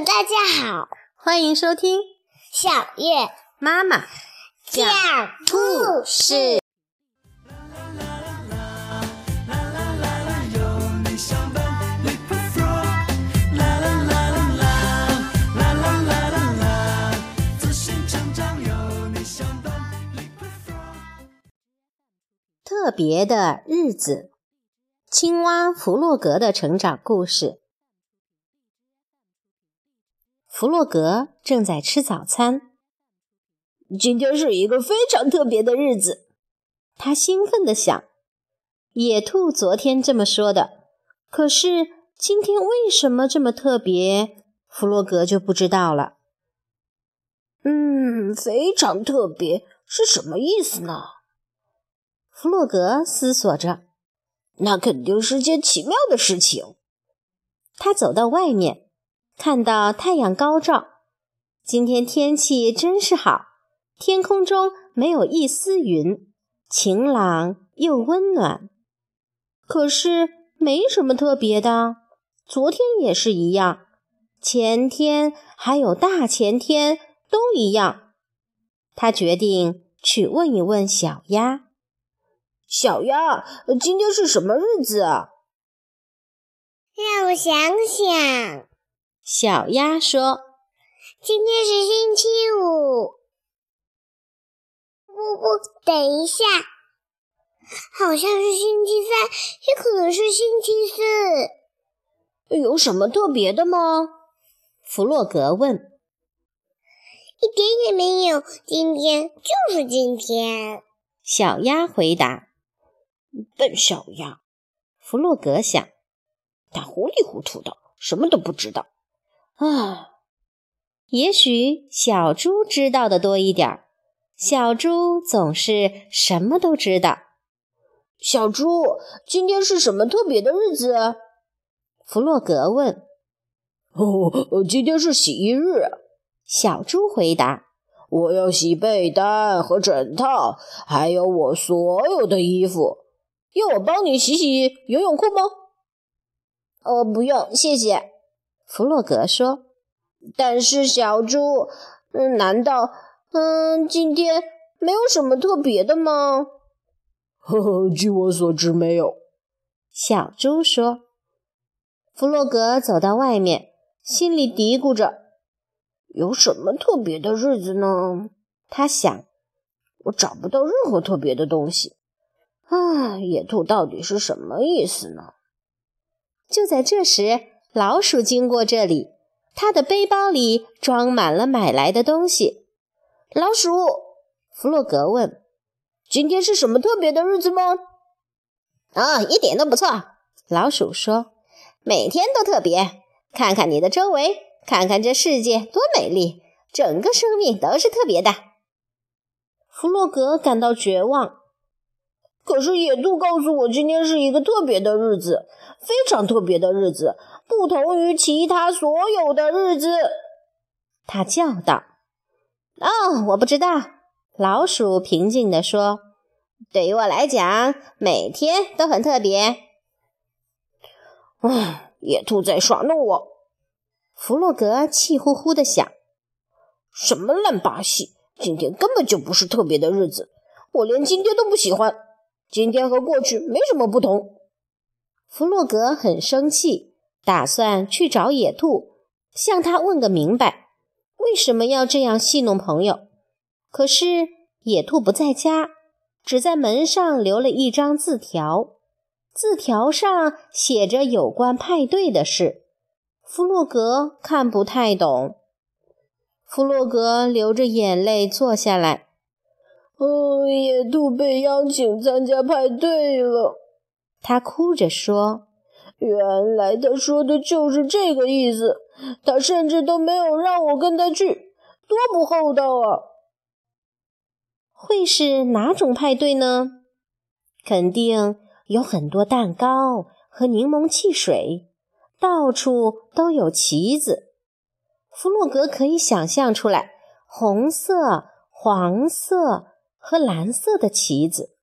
大家好，欢迎收听小月妈妈讲故事。特别的日子，青蛙弗洛格的成长故事。弗洛格正在吃早餐。今天是一个非常特别的日子，他兴奋地想。野兔昨天这么说的，可是今天为什么这么特别，弗洛格就不知道了。嗯，非常特别是什么意思呢？弗洛格思索着，那肯定是件奇妙的事情。他走到外面，看到太阳高照。今天天气真是好，天空中没有一丝云，晴朗又温暖。可是没什么特别的，昨天也是一样，前天还有大前天都一样。他决定去问一问小鸭。小鸭，今天是什么日子啊？让我想想。小鸭说：“今天是星期五。不不，等一下，好像是星期三，也可能是星期四。有什么特别的吗？”弗洛格问。“一点也没有，今天就是今天。”小鸭回答。笨小鸭，弗洛格想，他糊里糊涂的，什么都不知道。啊，也许小猪知道的多一点儿。小猪总是什么都知道。小猪，今天是什么特别的日子？弗洛格问。哦，今天是洗衣日。小猪回答。我要洗被单和枕套，还有我所有的衣服。要我帮你洗洗游泳裤吗？哦，不用，谢谢。弗洛格说。但是小猪，嗯，难道，嗯，今天没有什么特别的吗？呵呵，据我所知，没有。小猪说。弗洛格走到外面，心里嘀咕着：有什么特别的日子呢？他想，我找不到任何特别的东西。啊，野兔到底是什么意思呢？就在这时，老鼠经过这里，它的背包里装满了买来的东西。老鼠，弗洛格问：“今天是什么特别的日子吗？”啊，一点都不错。老鼠说：“每天都特别。看看你的周围，看看这世界多美丽，整个生命都是特别的。”弗洛格感到绝望。可是野兔告诉我，今天是一个特别的日子，非常特别的日子，不同于其他所有的日子。他叫道：“哦，我不知道。”老鼠平静地说：“对于我来讲，每天都很特别。”唉，野兔在耍弄我。弗洛格气呼呼地想：“什么烂把戏！今天根本就不是特别的日子，我连今天都不喜欢。”今天和过去没什么不同。弗洛格很生气，打算去找野兔，向他问个明白，为什么要这样戏弄朋友。可是野兔不在家，只在门上留了一张字条，字条上写着有关派对的事。弗洛格看不太懂。弗洛格流着眼泪坐下来。哦，野兔被邀请参加派对了，他哭着说：“原来他说的就是这个意思。他甚至都没有让我跟他去，多不厚道啊！”会是哪种派对呢？肯定有很多蛋糕和柠檬汽水，到处都有旗子。弗洛格可以想象出来，红色、黄色。和蓝色的旗子，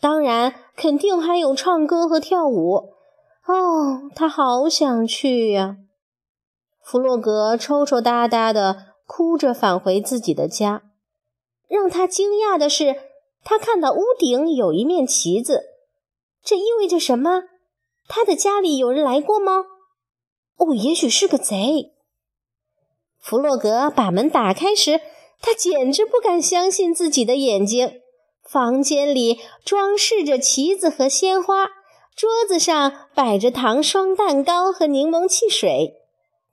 当然肯定还有唱歌和跳舞。哦，他好想去呀！弗洛格抽抽搭搭的哭着返回自己的家。让他惊讶的是，他看到屋顶有一面旗子，这意味着什么？他的家里有人来过吗？哦，也许是个贼。弗洛格把门打开时，他简直不敢相信自己的眼睛。房间里装饰着旗子和鲜花，桌子上摆着糖霜蛋糕和柠檬汽水。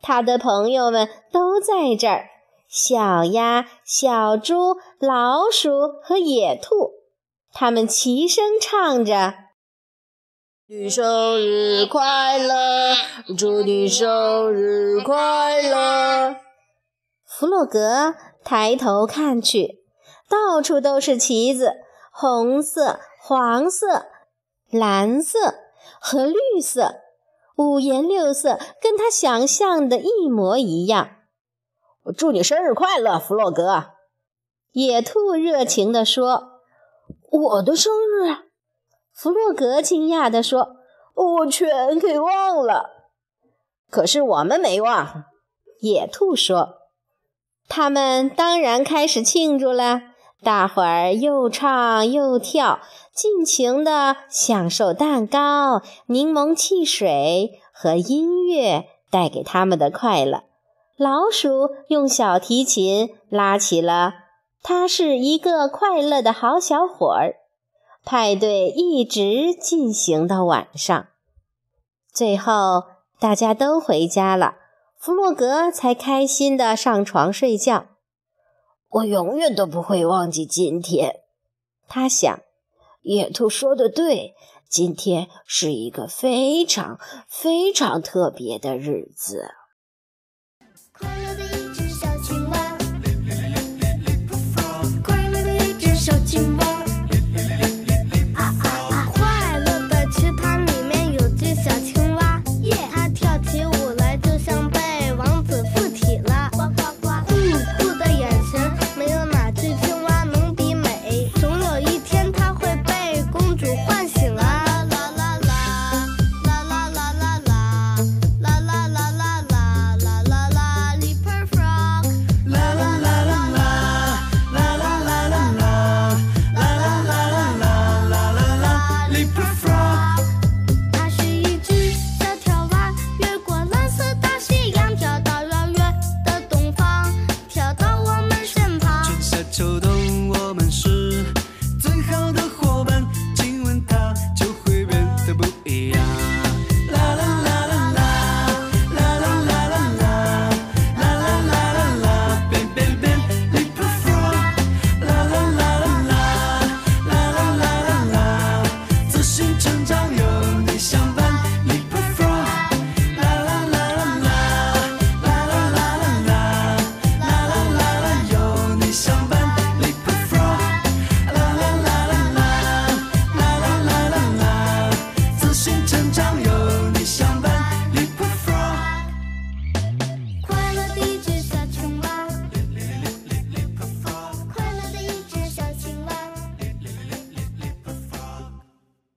他的朋友们都在这儿：小鸭、小猪、老鼠和野兔。他们齐声唱着：“祝你生日快乐，祝你生日快乐。”弗洛格抬头看去，到处都是旗子。红色、黄色、蓝色和绿色，五颜六色，跟他想象的一模一样。我祝你生日快乐，弗洛格！野兔热情地说：“我的生日？”弗洛格惊讶地说：“我全给忘了。”可是我们没忘。野兔说：“他们当然开始庆祝了。”大伙儿又唱又跳，尽情地享受蛋糕、柠檬汽水和音乐带给他们的快乐。老鼠用小提琴拉起了“他是一个快乐的好小伙儿”。派对一直进行到晚上，最后大家都回家了，弗洛格才开心地上床睡觉。我永远都不会忘记今天，他想。野兔说的对，今天是一个非常非常特别的日子。